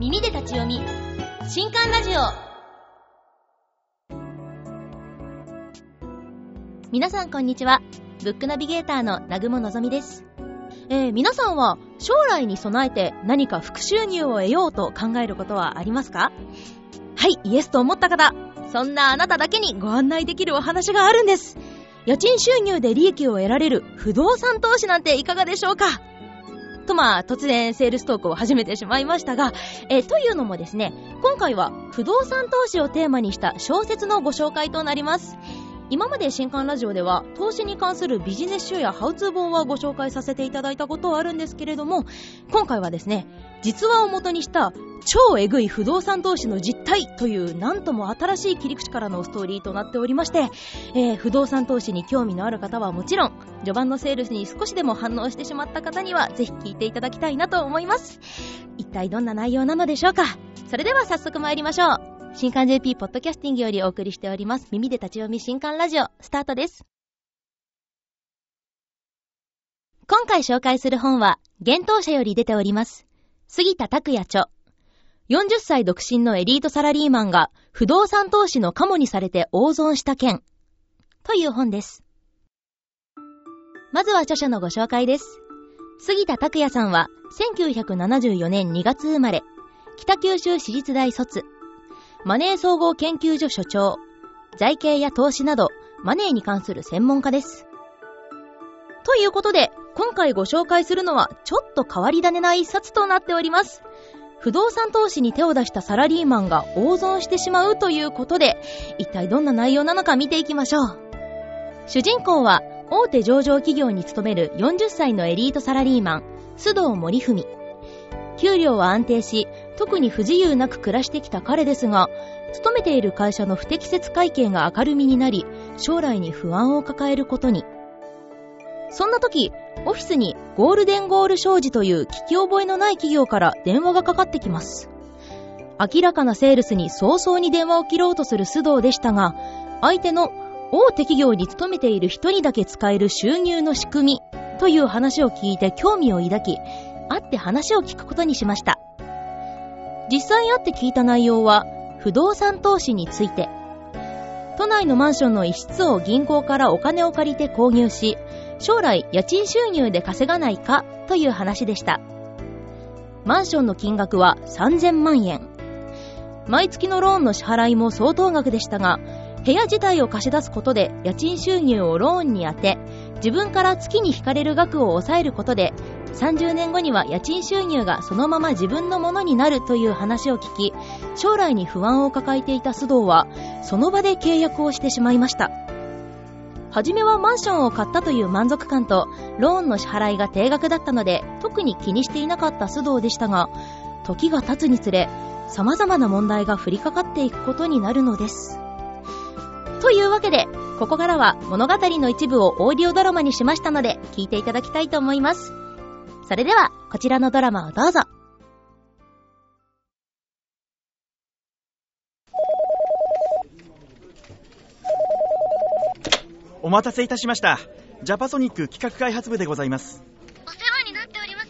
耳で立ち読み。新刊ラジオ。皆さんこんにちは。ブックナビゲーターの南雲のぞみです。えー、皆さんは将来に備えて何か副収入を得ようと考えることはありますか？はい、イエスと思った方、そんなあなただけにご案内できるお話があるんです。家賃収入で利益を得られる不動産投資なんていかがでしょうか？とまあ、突然セールストークを始めてしまいましたが、えというのもですね、今回は不動産投資をテーマにした小説のご紹介となります。今まで新刊ラジオでは投資に関するビジネス書やハウツー本はご紹介させていただいたことはあるんですけれども今回はですね実話を元にした超えぐい不動産投資の実態というなんとも新しい切り口からのストーリーとなっておりまして、えー、不動産投資に興味のある方はもちろん序盤のセールスに少しでも反応してしまった方にはぜひ聞いていただきたいなと思います。一体どんな内容なのでしょうか？それでは早速参りましょう。新刊 JP ポッドキャスティングよりお送りしております。耳で立ち読み新刊ラジオ、スタートです。今回紹介する本は、幻冬者より出ております。杉田拓也著。40歳独身のエリートサラリーマンが不動産投資のカモにされて大損した件。という本です。まずは著者のご紹介です。杉田拓也さんは1974年2月生まれ、北九州市立大卒。マネー総合研究所所長、財形や投資など、マネーに関する専門家です。ということで、今回ご紹介するのは、ちょっと変わり種な一冊となっております。不動産投資に手を出したサラリーマンが大損してしまうということで、一体どんな内容なのか見ていきましょう。主人公は、大手上場企業に勤める40歳のエリートサラリーマン、須藤森文。給料は安定し、特に不自由なく暮らしてきた彼ですが、勤めている会社の不適切会計が明るみになり、将来に不安を抱えることに。そんな時、オフィスにゴールデンゴール商事という聞き覚えのない企業から電話がかかってきます。明らかなセールスに早々に電話を切ろうとする須藤でしたが、相手の大手企業に勤めている人にだけ使える収入の仕組みという話を聞いて興味を抱き、会って話を聞くことにしました。実際会って聞いた内容は、不動産投資について。都内のマンションの一室を銀行からお金を借りて購入し、将来家賃収入で稼がないかという話でした。マンションの金額は3000万円。毎月のローンの支払いも相当額でしたが、部屋自体を貸し出すことで家賃収入をローンに充て、自分から月に引かれる額を抑えることで30年後には家賃収入がそのまま自分のものになるという話を聞き、将来に不安を抱えていた須藤は、その場で契約をしてしまいました。はじめはマンションを買ったという満足感と、ローンの支払いが定額だったので、特に気にしていなかった須藤でしたが、時が経つにつれ、様々な問題が降りかかっていくことになるのです。というわけで、ここからは物語の一部をオーディオドラマにしましたので、聞いていただきたいと思います。それでは、こちらのドラマをどうぞ。お待たせいたしました。ジャパソニック企画開発部でございます。お世話になっております。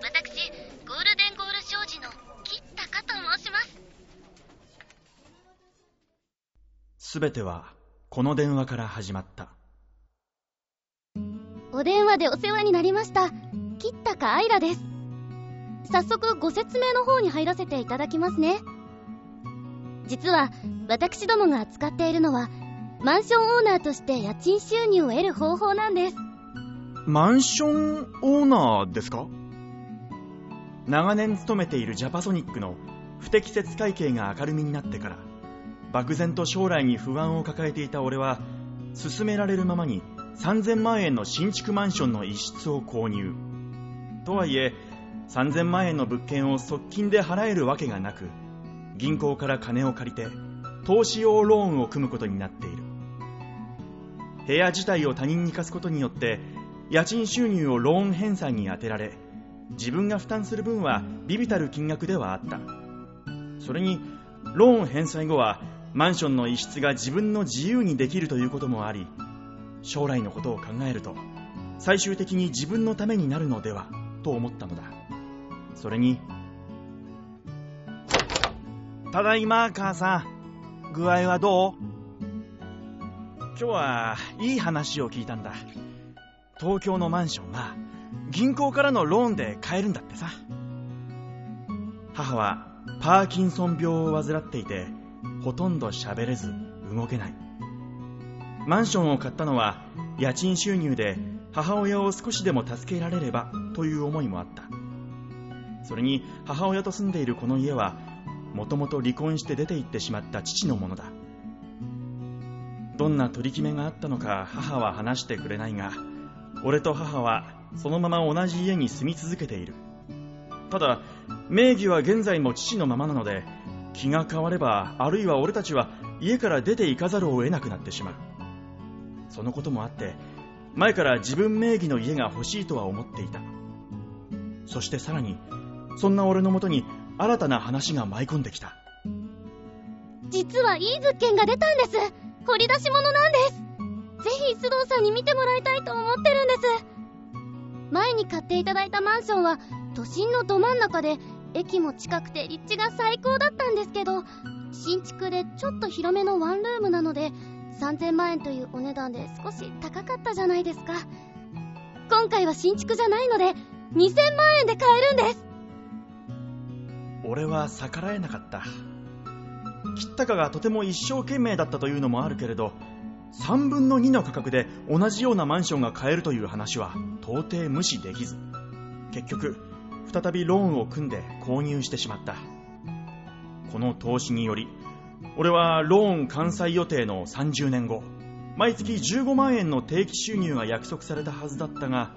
私、ゴールデンゴール商事の吉高と申します。すべては、この電話から始まった。お電話でお世話になりました。吉高愛らです。早速ご説明の方に入らせていただきますね。実は、私どもが扱っているのは、マンションオーナーとして家賃収入を得る方法なんです。マンションオーナーですか？長年勤めているジャパソニックの不適切会計が明るみになってから、漠然と将来に不安を抱えていた俺は、勧められるままに3000万円の新築マンションの一室を購入。とはいえ3000万円の物件を側近で払えるわけがなく銀行から金を借りて投資用ローンを組むことになっている。部屋自体を他人に貸すことによって家賃収入をローン返済に充てられ自分が負担する分は微々たる金額ではあった。それにローン返済後はマンションの一室が自分の自由にできるということもあり将来のことを考えると最終的に自分のためになるのでは。と思ったのだそれにただいま、母さん。具合はどう？今日はいい話を聞いたんだ。東京のマンションが銀行からのローンで買えるんだってさ。母はパーキンソン病を患っていて、ほとんど喋れず動けない。マンションを買ったのは家賃収入で母親を少しでも助けられればという思いもあった。それに母親と住んでいるこの家はもともと離婚して出て行ってしまった父のものだ。どんな取り決めがあったのか母は話してくれないが俺と母はそのまま同じ家に住み続けている。ただ名義は現在も父のままなので気が変わればあるいは俺たちは家から出て行かざるを得なくなってしまう。そのこともあって前から自分名義の家が欲しいとは思っていた。そしてさらにそんな俺のもとに新たな話が舞い込んできた。実はいい物件が出たんです。掘り出し物なんです。ぜひ須藤さんに見てもらいたいと思ってるんです。前に買っていただいたマンションは都心のど真ん中で駅も近くて立地が最高だったんですけど新築でちょっと広めのワンルームなので3000万円というお値段で少し高かったじゃないですか。今回は新築じゃないので2000万円で買えるんです。俺は逆らえなかった。吉高がとても一生懸命だったというのもあるけれど3分の2の価格で同じようなマンションが買えるという話は到底無視できず。結局再びローンを組んで購入してしまった。この投資により俺はローン完済予定の30年後毎月15万円の定期収入が約束されたはずだったが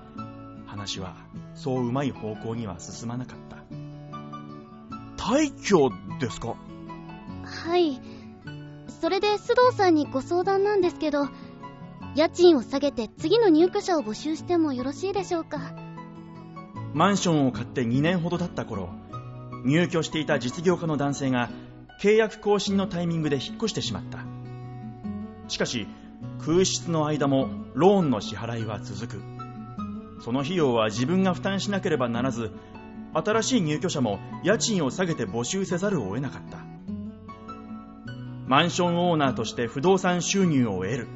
話はそううまい方向には進まなかった。退去ですか？はい。それで須藤さんにご相談なんですけど家賃を下げて次の入居者を募集してもよろしいでしょうか？マンションを買って2年ほど経った頃入居していた実業家の男性が契約更新のタイミングで引っ越してしまった。しかし空室の間もローンの支払いは続くその費用は自分が負担しなければならず新しい入居者も家賃を下げて募集せざるを得なかった。マンションオーナーとして不動産収入を得る。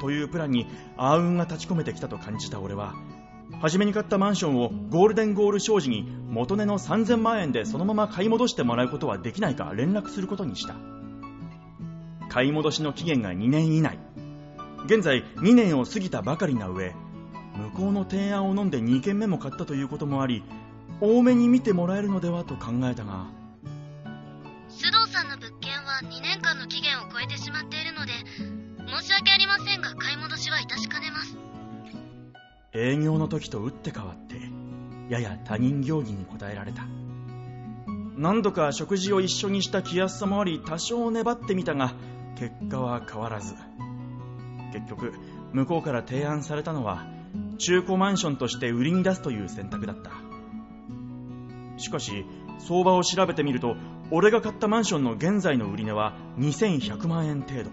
というプランに暗雲が立ち込めてきたと感じた俺は初めに買ったマンションをゴールデンゴール商事に元値の3000万円でそのまま買い戻してもらうことはできないか連絡することにした。買い戻しの期限が2年以内。現在2年を過ぎたばかりな上向こうの提案を飲んで2軒目も買ったということもあり多めに見てもらえるのではと考えたが。須藤さんの物件は2年間の期限を超えてしまっているので申し訳ありませんが買い戻しは致しかねます。営業の時と打って変わってやや他人行儀に答えられた。何度か食事を一緒にした気安さもあり多少粘ってみたが結果は変わらず。結局向こうから提案されたのは中古マンションとして売りに出すという選択だった。しかし相場を調べてみると俺が買ったマンションの現在の売り値は2100万円程度。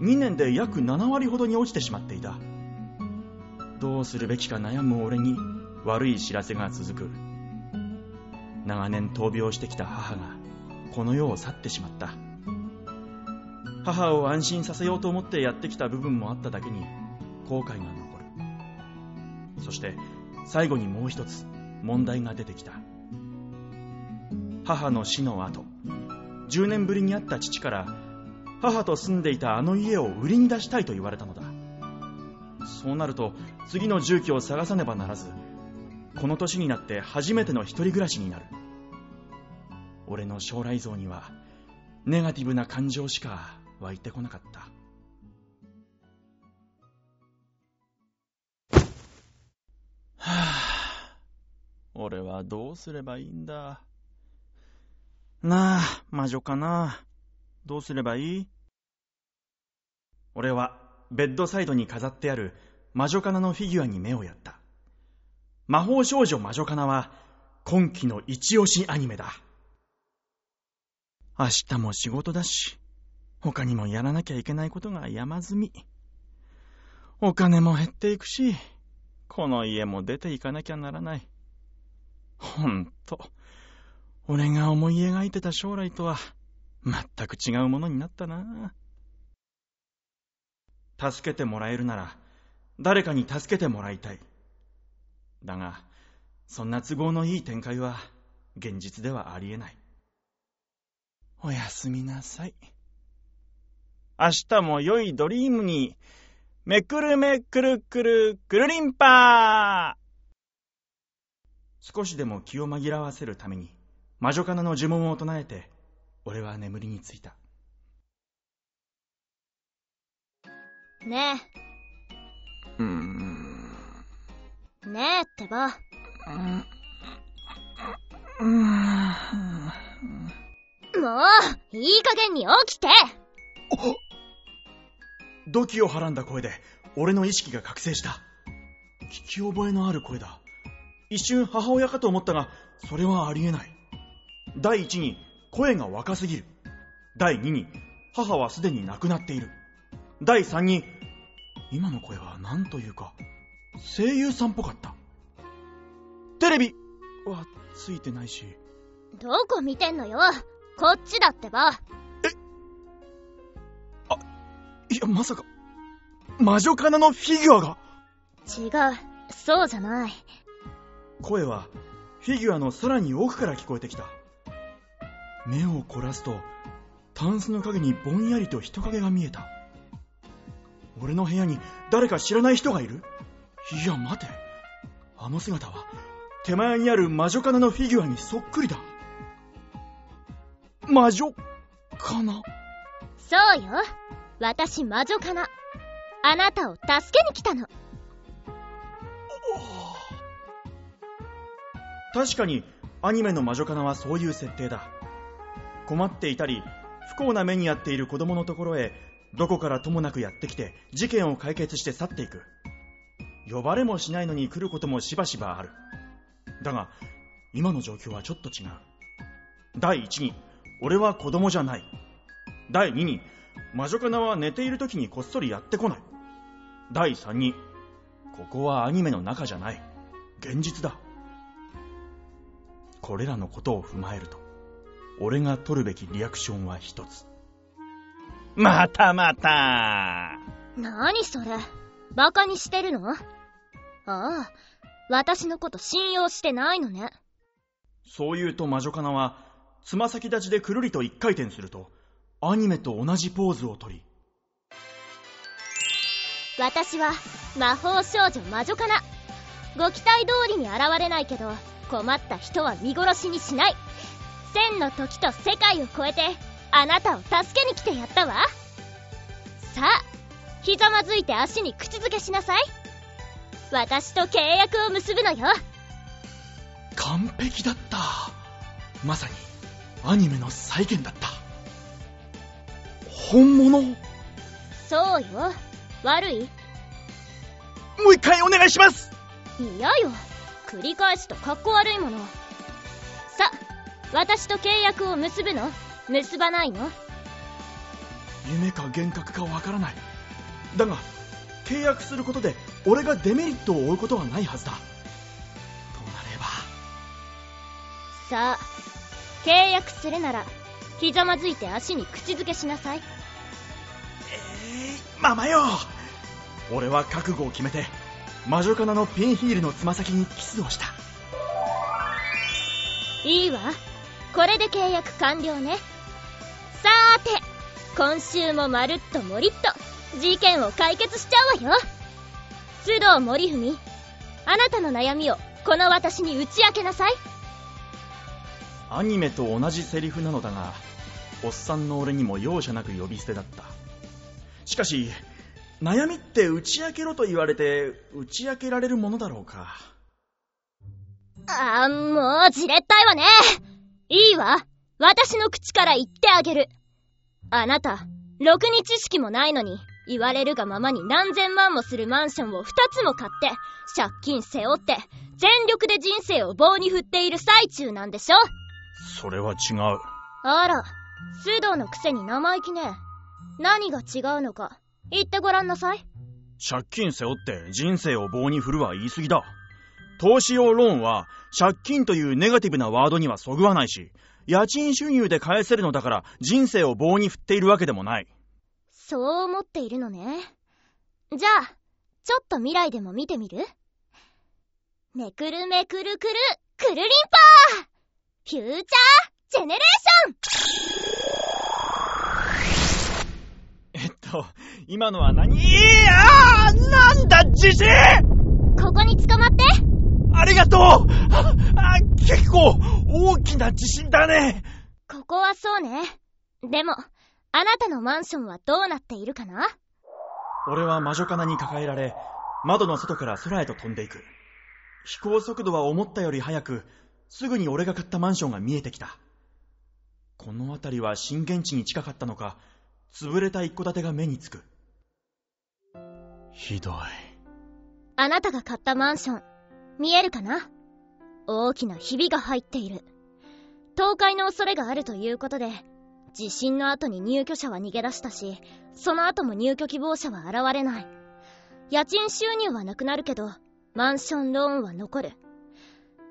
2年で約7割ほどに落ちてしまっていた。どうするべきか悩む俺に悪い知らせが続く。長年闘病してきた母がこの世を去ってしまった。母を安心させようと思ってやってきた部分もあっただけに後悔が残そして最後にもう一つ問題が出てきた。母の死の後10年ぶりに会った父から母と住んでいたあの家を売りに出したいと言われたのだ。そうなると次の住居を探さねばならずこの年になって初めての一人暮らしになる。俺の将来像にはネガティブな感情しか湧いてこなかった。俺はどうすればいいんだ？なあ魔女かな？どうすればいい？俺はベッドサイドに飾ってある魔女かなのフィギュアに目をやった。魔法少女魔女かなは今季の一押しアニメだ。明日も仕事だし、他にもやらなきゃいけないことが山積み。お金も減っていくし、この家も出ていかなきゃならない。ほんと、俺が思い描いてた将来とは全く違うものになったな。助けてもらえるなら、誰かに助けてもらいたい。だが、そんな都合のいい展開は、現実ではありえない。おやすみなさい。明日も良いドリームに、めくるめくるくるくるりんぱー少しでも気を紛らわせるために、魔女かなの呪文を唱えて、俺は眠りについた。ねうーん。え、ねえってば。もう、いい加減に起きて土器をはらんだ声で、俺の意識が覚醒した。聞き覚えのある声だ。一瞬母親かと思ったが、それはありえない。第一に、声が若すぎる。第二に、母はすでに亡くなっている。第三に、今の声は何というか、声優さんっぽかった。テレビはついてないし、どこ見てんのよこっちだってば。いや、まさか、魔女かなのフィギュアが違う、そうじゃない。声はフィギュアのさらに奥から聞こえてきた目を凝らすとタンスの影にぼんやりと人影が見えた俺の部屋に誰か知らない人がいる？いや待てあの姿は手前にある魔女かなのフィギュアにそっくりだ魔女かな？そうよ。私魔女かな。あなたを助けに来たの。確かにアニメの魔女かなはそういう設定だ。困っていたり不幸な目に遭っている子供のところへどこからともなくやってきて事件を解決して去っていく。呼ばれもしないのに来ることもしばしばある。だが今の状況はちょっと違う。第一に俺は子供じゃない。第二に魔女かなは寝ている時にこっそりやってこない。第三にここはアニメの中じゃない。現実だ。これらのことを踏まえると、俺が取るべきリアクションは一つ。またまた何それ？バカにしてるの？ああ、私のこと信用してないのね。そう言うと魔女かなは、つま先立ちでくるりと一回転すると、アニメと同じポーズをとり、私は魔法少女魔女かな。ご期待通りに現れないけど、困った人は見殺しにしない。千の時と世界を超えて、あなたを助けに来てやったわ。さあ、ひざまずいて足に口づけしなさい。私と契約を結ぶのよ。完璧だった。まさに、アニメの再現だった。本物？もそうよ。悪いう一回お願いします嫌よ。繰り返すと格好悪いもの。さ、私と契約を結ぶの？結ばないの？夢か幻覚かわからない。だが、契約することで俺がデメリットを負うことはないはずだ。となれば、さあ、契約するなら、ひざまずいて足に口づけしなさい。えー、ママよ俺は覚悟を決めて魔女かなのピンヒールのつま先にキスをしたいいわ。これで契約完了ね。さーて、今週もまるっともりっと、事件を解決しちゃうわよ。須藤森文、あなたの悩みを、この私に打ち明けなさい。アニメと同じセリフなのだがおっさんの俺にも容赦なく呼び捨てだったしかし悩みって打ち明けろと言われて打ち明けられるものだろうかあー、もう、じれったいわね。いいわ。私の口から言ってあげる。あなた、ろくに知識もないのに、言われるがままに何千万もするマンションを二つも買って、借金背負って、全力で人生を棒に振っている最中なんでしょ？それは違うあら、須藤のくせに生意気ね。何が違うのか、言ってごらんなさい。借金背負って人生を棒に振るは言い過ぎだ投資用ローンは借金というネガティブなワードにはそぐわないし家賃収入で返せるのだから人生を棒に振っているわけでもない。そう思っているのね。じゃあ、ちょっと未来でも見てみる？めくるめくるくる、くるりんぱーフューチャージェネレーシ今のは何？いやーなんだ地震ここに捕まってありがとうああ結構大きな地震だねここはそうね。でも、あなたのマンションはどうなっているかな？俺は魔女かなに抱えられ、窓の外から空へと飛んでいく。飛行速度は思ったより速く、すぐに俺が買ったマンションが見えてきた。この辺りは震源地に近かったのか、潰れた一戸建てが目につく。ひどい。あなたが買ったマンション、見えるかな？大きなひびが入っている。倒壊の恐れがあるということで、地震の後に入居者は逃げ出したし、その後も入居希望者は現れない。家賃収入はなくなるけど、マンションローンは残る。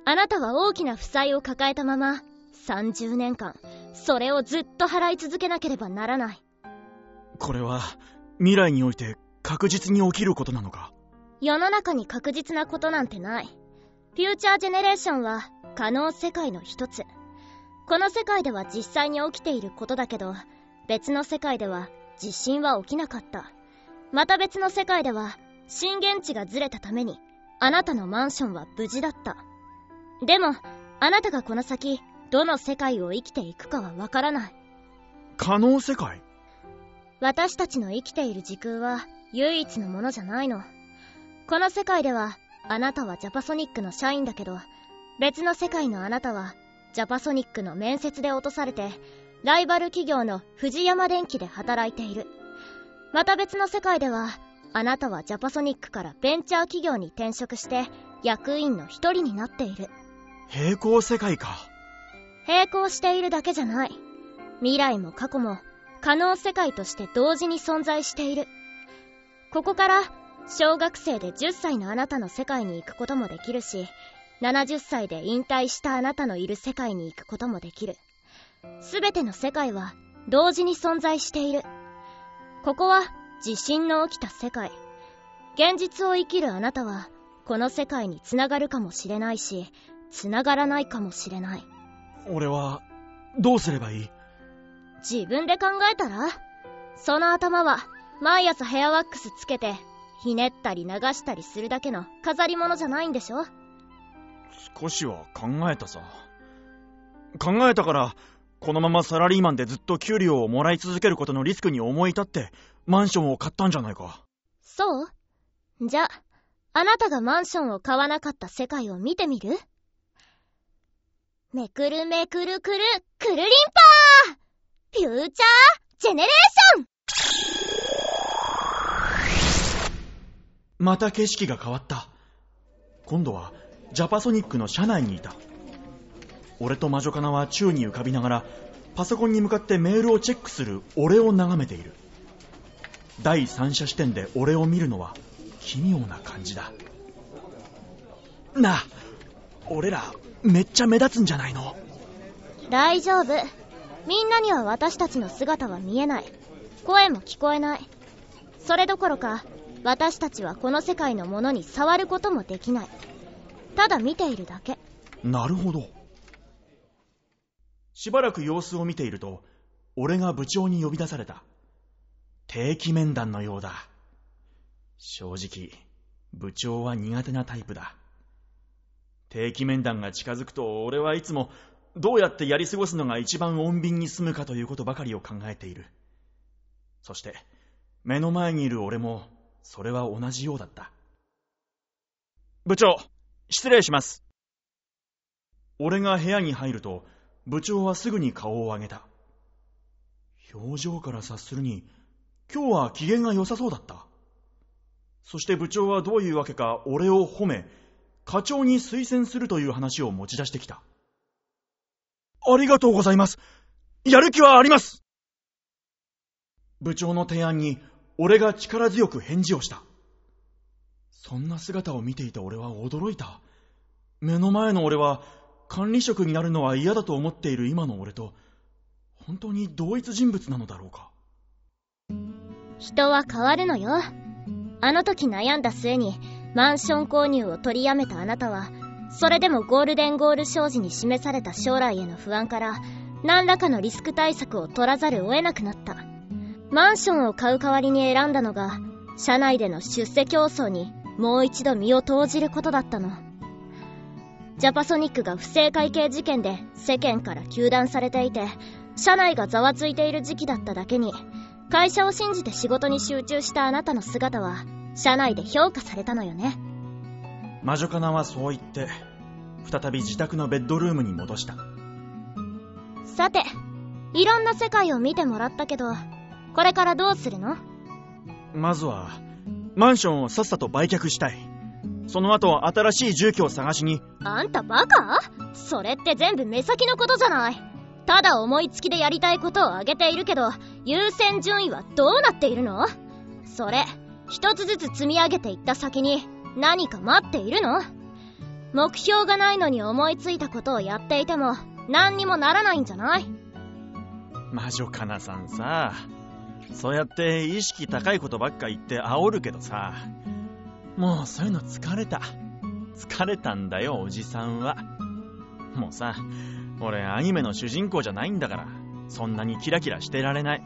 あなたは大きな負債を抱えたまま、30年間、それをずっと払い続けなければならない。これは、未来において確実に起きることなのか？世の中に確実なことなんてない。フューチャージェネレーションは可能世界の一つ。この世界では実際に起きていることだけど、別の世界では地震は起きなかった。また別の世界では震源地がずれたために、あなたのマンションは無事だった。でも、あなたがこの先、どの世界を生きていくかはわからない。可能世界？私たちの生きている時空は唯一のものじゃないの。この世界では、あなたはジャパソニックの社員だけど、別の世界のあなたは、ジャパソニックの面接で落とされて、ライバル企業の藤山電機で働いている。また別の世界では、あなたはジャパソニックからベンチャー企業に転職して、役員の一人になっている。平行世界か。並行しているだけじゃない。未来も過去も、可能世界として同時に存在している。ここから、小学生で10歳のあなたの世界に行くこともできるし、70歳で引退したあなたのいる世界に行くこともできる。すべての世界は同時に存在している。ここは地震の起きた世界。現実を生きるあなたは、この世界につながるかもしれないし、つながらないかもしれない。俺は、どうすればいい？自分で考えたら？その頭は、毎朝ヘアワックスつけて、ひねったり流したりするだけの飾り物じゃないんでしょ？少しは考えたさ。考えたから、このままサラリーマンでずっと給料をもらい続けることのリスクに思い立って、マンションを買ったんじゃないか。そう？じゃ、あなたがマンションを買わなかった世界を見てみる？めくるめくるくる、くるりんぱーフューチャージェネレーションまた景色が変わった。今度は、ジャパソニックの車内にいた。俺と魔女かなは宙に浮かびながら、パソコンに向かってメールをチェックする俺を眺めている。第三者視点で俺を見るのは奇妙な感じだ。なあ、俺らめっちゃ目立つんじゃないの？大丈夫。みんなには私たちの姿は見えない。声も聞こえない。それどころか、私たちはこの世界のものに触ることもできない。ただ見ているだけ。なるほど。しばらく様子を見ていると、俺が部長に呼び出された。定期面談のようだ。正直、部長は苦手なタイプだ。定期面談が近づくと、俺はいつもどうやってやり過ごすのが一番穏便に済むかということばかりを考えている。そして、目の前にいる俺も、それは同じようだった。部長、失礼します。俺が部屋に入ると、部長はすぐに顔を上げた。表情から察するに、今日は機嫌が良さそうだった。そして部長はどういうわけか俺を褒め、課長に推薦するという話を持ち出してきた。ありがとうございます。やる気はあります。部長の提案に俺が力強く返事をした。そんな姿を見ていた俺は驚いた。目の前の俺は管理職になるのは嫌だと思っている今の俺と、本当に同一人物なのだろうか。人は変わるのよ。あの時悩んだ末に、マンション購入を取りやめたあなたは、それでもゴールデンゴール商事に示された将来への不安から、何らかのリスク対策を取らざるを得なくなった。マンションを買う代わりに選んだのが、社内での出世競争にもう一度身を投じることだったの。ジャパソニックが不正会計事件で世間から糾弾されていて、社内がざわついている時期だっただけに、会社を信じて仕事に集中したあなたの姿は、社内で評価されたのよね。魔女かなはそう言って、再び自宅のベッドルームに戻した。さて、いろんな世界を見てもらったけど、これからどうするの？まずは、マンションをさっさと売却したい。その後、新しい住居を探しに。あんたバカ？それって全部目先のことじゃない。ただ思いつきでやりたいことを挙げているけど、優先順位はどうなっているの？それ、一つずつ積み上げていった先に何か待っているの？目標がないのに思いついたことをやっていても何にもならないんじゃない？魔女かなさんさ、そうやって意識高いことばっか言って煽るけどさ、もうそういうの疲れた。疲れたんだよ、おじさんは。もうさ、俺アニメの主人公じゃないんだから、そんなにキラキラしてられない。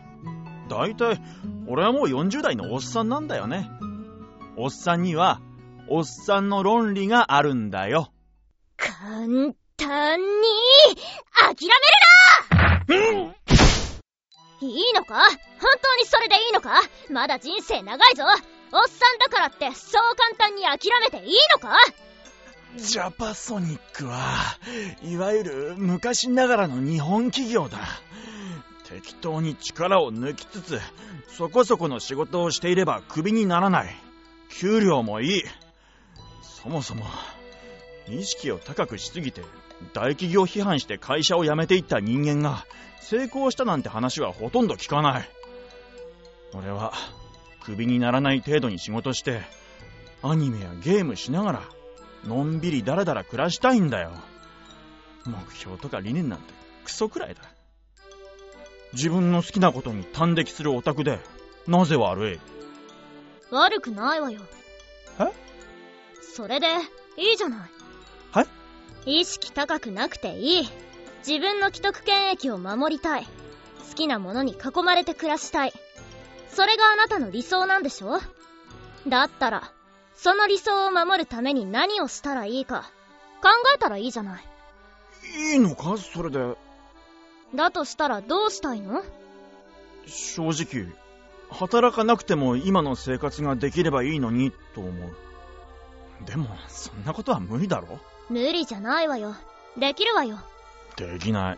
だいたい、俺はもう40代のおっさんなんだよね。おっさんには、おっさんの論理があるんだよ。簡単に、諦めるなうんいいのか？本当にそれでいいのか？まだ人生長いぞおっさんだからってそう簡単に諦めていいのか？ジャパソニックは、いわゆる昔ながらの日本企業だ。適当に力を抜きつつ、そこそこの仕事をしていればクビにならない。給料もいい。そもそも、意識を高くしすぎて、大企業批判して会社を辞めていった人間が、成功したなんて話はほとんど聞かない。俺は、クビにならない程度に仕事して、アニメやゲームしながら、のんびりだらだら暮らしたいんだよ。目標とか理念なんてクソくらいだ。自分の好きなことに端的するオタクで、なぜ悪い？悪くないわよ。え？それで、いいじゃない。はい？意識高くなくていい。自分の既得権益を守りたい。好きなものに囲まれて暮らしたい。それがあなたの理想なんでしょ？だったら、その理想を守るために何をしたらいいか、考えたらいいじゃない。いいのか？それで。だとしたらどうしたいの？正直、働かなくても今の生活ができればいいのに、と思う。でも、そんなことは無理だろ無理じゃないわよ。できるわよ。できない。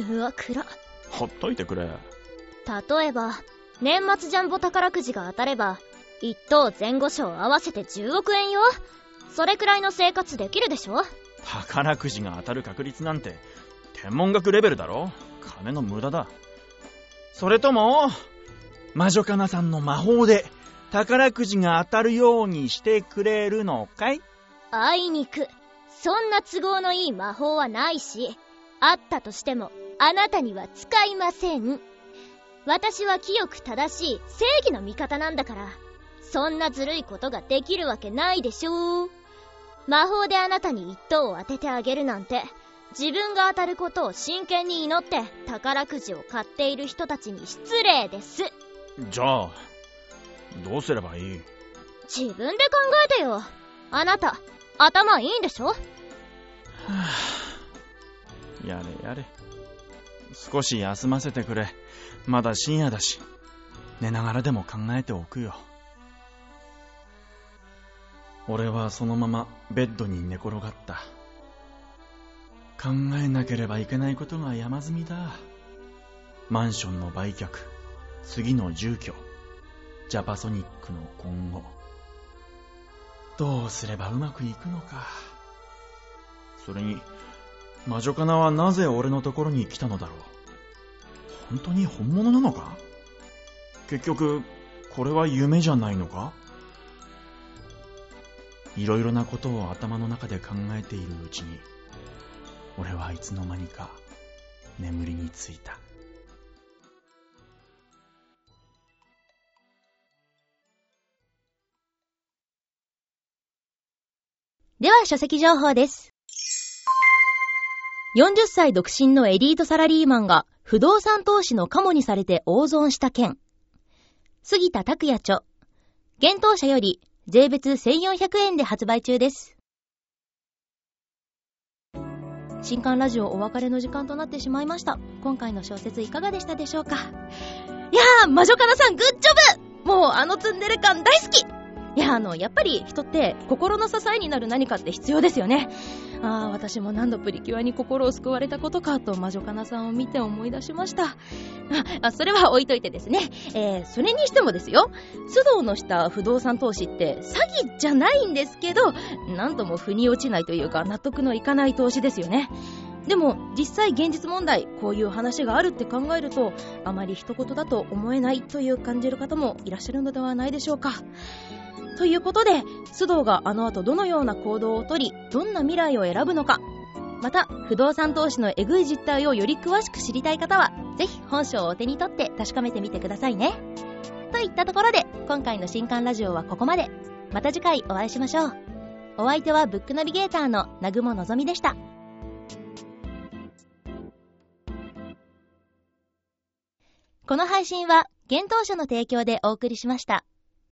うわ、暗。ほっといてくれ。例えば、年末ジャンボ宝くじが当たれば、一等前後賞合わせて10億円よ。それくらいの生活できるでしょ宝くじが当たる確率なんて、天文学レベルだろ金の無駄だ。それとも、魔女かなさんの魔法で、宝くじが当たるようにしてくれるのかい？あいにく。そんな都合のいい魔法はないし、あったとしても、あなたには使いません。私は清く正しい正義の味方なんだから。そんなずるいことができるわけないでしょう。魔法であなたに一等を当ててあげるなんて、自分が当たることを真剣に祈って宝くじを買っている人たちに失礼です。じゃあ、どうすればいい？自分で考えてよ。あなた、頭いいんでしょ？はぁ。やれやれ。少し休ませてくれ。まだ深夜だし。寝ながらでも考えておくよ。俺はそのままベッドに寝転がった。考えなければいけないことが山積みだ。マンションの売却、次の住居、ジャパソニックの今後。どうすればうまくいくのか。それに、魔女かなはなぜ俺のところに来たのだろう。本当に本物なのか？結局、これは夢じゃないのか？いろいろなことを頭の中で考えているうちに、俺はいつの間にか眠りについたでは書籍情報です。40歳独身のエリートサラリーマンが不動産投資のカモにされて大損した件。杉田拓也著。現当社より税別1400円で発売中です。新刊ラジオお別れの時間となってしまいました。今回の小説いかがでしたでしょうか？いやー、魔女かなさんグッジョブもうあのツンデレ感大好きいや、あの、やっぱり人って心の支えになる何かって必要ですよね。ああ、私も何度プリキュアに心を救われたことかと魔女かなさんを見て思い出しました。あ、それは置いといてですね。えー、それにしてもですよ、須藤のした不動産投資って詐欺じゃないんですけど、なんとも腑に落ちないというか納得のいかない投資ですよね。でも実際現実問題こういう話があるって考えるとあまり一言だと思えないという感じる方もいらっしゃるのではないでしょうかということで、須藤があの後どのような行動をとり、どんな未来を選ぶのか、また、不動産投資のえぐい実態をより詳しく知りたい方は、ぜひ本書をお手に取って確かめてみてくださいね。といったところで、今回の新刊ラジオはここまで。また次回お会いしましょう。お相手はブックナビゲーターの南雲のぞみでした。この配信は、現当社の提供でお送りしました。